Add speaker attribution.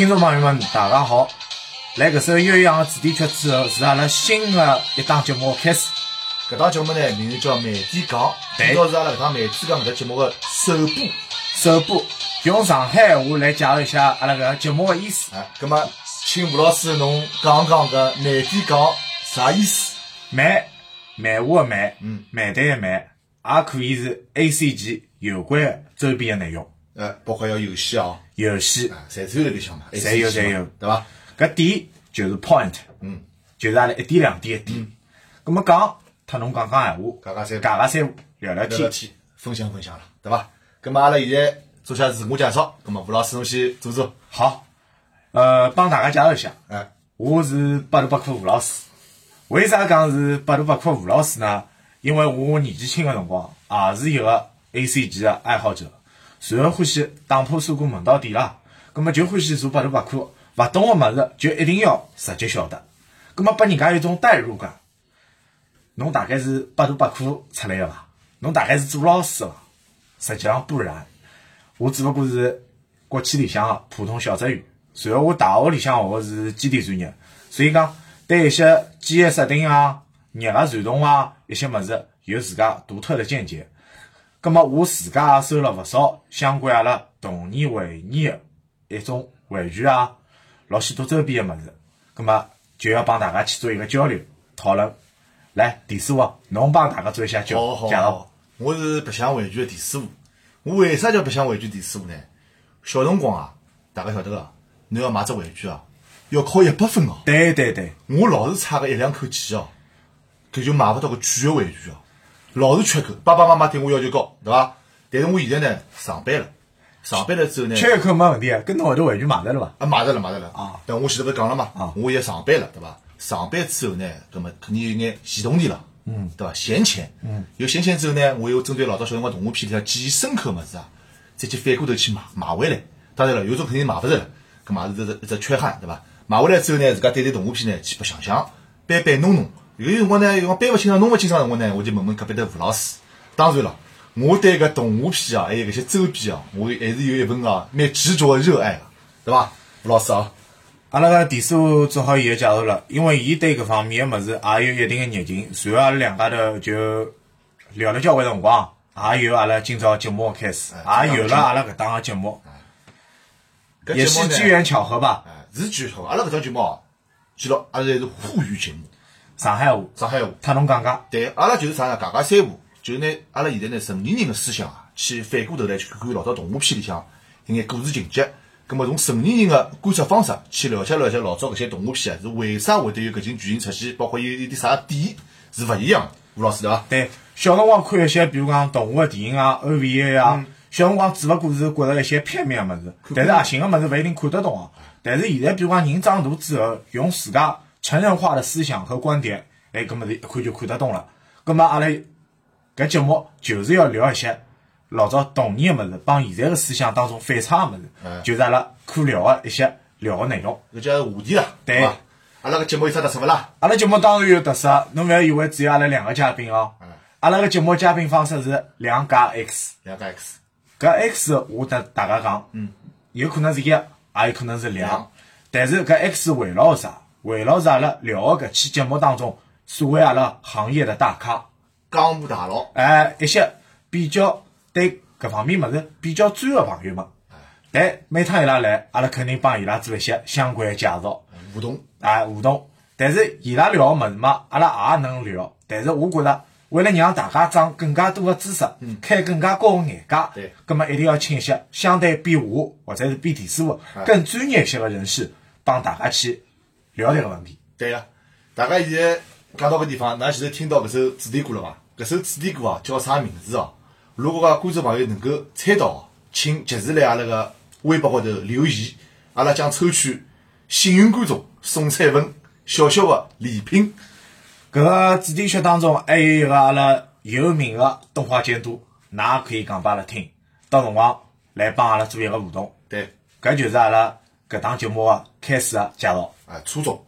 Speaker 1: 听众朋友们，大家好！来搿首岳阳的主题曲之后，是阿拉新的一档节目开始。
Speaker 2: 搿档节目呢，名字叫《慢点讲》，
Speaker 1: 对
Speaker 2: 主要是阿拉搿档《慢点讲》搿只节目的首播。
Speaker 1: 首播用上海话来介绍一下阿拉搿个节目的意思。
Speaker 2: 啊，葛么，请吴老师侬讲讲搿《慢点讲》啥意思？
Speaker 1: 慢漫画的漫，
Speaker 2: 嗯，
Speaker 1: 漫队的漫，也可以是 A C G 有关的周边的内容，
Speaker 2: 呃，包括要游戏哦，
Speaker 1: 游戏。
Speaker 2: 啊，侪是有辣里向嘛，
Speaker 1: 侪有侪有
Speaker 2: 对伐？
Speaker 1: 搿点就是 point，
Speaker 2: 嗯，
Speaker 1: 就是阿拉一点两点一点。葛么讲，特侬讲讲闲话，
Speaker 2: 讲讲三
Speaker 1: 讲讲三胡，聊聊天。
Speaker 2: 分享分享了，对伐？葛么阿拉现在做下自我介绍，葛么吴老师侬先做做，
Speaker 1: 好，呃，帮大家介绍一下，
Speaker 2: 哎，
Speaker 1: 我是百度百科吴老师。为啥讲是百度百科吴老师呢？因为我年纪轻个辰光也是一个 A C G 的爱好者，随后欢喜打破砂锅问到底啦。葛么就欢喜做百度百科，勿懂个物事就一定要直接晓得，葛么拨人家有一种代入感。侬大概是百度百科出来个伐？侬大概是做老师个伐？实际上不然，我只不过是国企里向个普通小职员。随后我大学里向学个是机电专业，所以讲对一些机械设定啊、热个传动啊一些物事有自家独特的见解。葛么我自家也收了勿少相关阿拉童年回忆个一种玩具啊，老许多周边个物事。咁么就要帮大家去做一个交流讨论。来，田师傅，侬帮大家做一下介
Speaker 2: 好好
Speaker 1: 介绍。
Speaker 2: 好，我是白相玩具的田师傅。我为啥叫白相玩具田师傅呢？小辰光啊，大家晓得个，侬要买只玩具啊，要考一百分哦。
Speaker 1: 对对对，
Speaker 2: 我老是差个一两口气哦，搿就买勿到个贵个玩具哦，老是缺口。爸爸妈妈对我要求高，对伐？但是我现在呢，上班了，上班了之后呢，
Speaker 1: 缺一口没问题，跟侬后头玩具买着了伐？
Speaker 2: 啊，买着了，买着了
Speaker 1: 啊！
Speaker 2: 但我前头勿是讲了嘛，
Speaker 1: 啊
Speaker 2: 我也上班了，对伐？上班之后呢，葛么肯定有眼系统点了，嗯，对伐？闲钱，嗯，有闲钱之后呢，我又针对老早小辰光动画片里向记忆深刻个物事啊，再去反过头去买买回来。当然了，有种肯定买勿着了，葛么也是一只一只缺憾，对伐？买回来之后呢，自家对待动画片呢，去白相相，搬搬弄弄。有辰光呢，有辰光搬勿清爽、弄勿清爽辰光呢，我就问问隔壁头吴老师。当然了，我对搿动画片啊，还有搿些周边啊，我还是有一份啊蛮执着的热爱个，对伐？吴老师啊。
Speaker 1: 阿拉个田师傅做好伊个介绍了，因为伊对搿方面个物事也有一定个热情，随后阿拉两家头就聊了交关辰光，也有阿拉今朝节目个开始，
Speaker 2: 哎
Speaker 1: 也有了阿拉搿档个节目，也是机缘巧合吧。
Speaker 2: 哎，是机缘巧合。阿拉搿档节目哦，记牢，阿拉还是沪语节目，
Speaker 1: 上海话，
Speaker 2: 上海话。
Speaker 1: 特侬讲讲，
Speaker 2: 对，阿拉就是啥呢？讲讲三胡，就是呢，阿拉现在呢，成年人的思想啊，去反过头来去看看老早动画片里向一眼故事情节。葛么从成年人的观察方式去了解了解老早搿些动画片啊，是为啥会得有搿种剧情出现，包括有有点啥点是勿一样的。吴老师对伐？
Speaker 1: 对，小辰光看一些，比如讲动画个电影啊、OVA 啊，小辰光只勿过是觉着一些片面个物事，但是核心个物事勿一定看得懂啊。但是现在，比如讲人长大之后，用自家成人化的思想和观点，哎，搿么是一看就看得懂了。搿么阿拉搿节目就是要聊一些老早童年个物事，帮现在个思想当中反差个物事，就是阿拉可聊个一些聊个内容。
Speaker 2: 搿叫话题啦，
Speaker 1: 对
Speaker 2: 伐？阿拉搿节目有啥特色勿啦？
Speaker 1: 阿拉节目当然有特色，侬勿要以为只有阿拉两个嘉宾哦。阿拉个节目嘉宾方式是两加 X。
Speaker 2: 两加 X，
Speaker 1: 搿 X 我得大家讲，嗯，有可能是一，也有可能是两
Speaker 2: 两，
Speaker 1: 但是搿 X 围绕啥？围绕着阿拉聊个搿期节目当中所谓阿拉行业的大咖，
Speaker 2: 江湖大佬，
Speaker 1: 哎，一些比较对搿方面物事比较专个朋友们，但每趟伊拉来，阿拉肯定帮伊拉做一些相关的介绍，
Speaker 2: 互动，
Speaker 1: 哎，互动。但是伊拉聊个物事嘛，阿拉也能聊。但是我觉着，为了让大家长更加多的知识，开更加高的眼界，
Speaker 2: 对。
Speaker 1: 葛么一定要请一些相对比我或者是比田师傅更专业一些的人士，帮大家去聊这个问题。
Speaker 2: 对个。大家现在讲到搿地方，㑚现在听到搿首主题歌了伐？搿首主题歌啊叫啥名字哦？如果讲观众朋友能够猜到哦，请及时来阿拉个微博高头留言，阿拉将抽取幸运观众送出一份小小的礼品。
Speaker 1: 搿个主题曲当中还有一个阿拉有名的动画监督，㑚可以讲拨阿拉听，到辰光来帮阿拉做一个互动。
Speaker 2: 对，
Speaker 1: 搿就是阿拉搿档节目的开始的介绍。
Speaker 2: 啊，初中。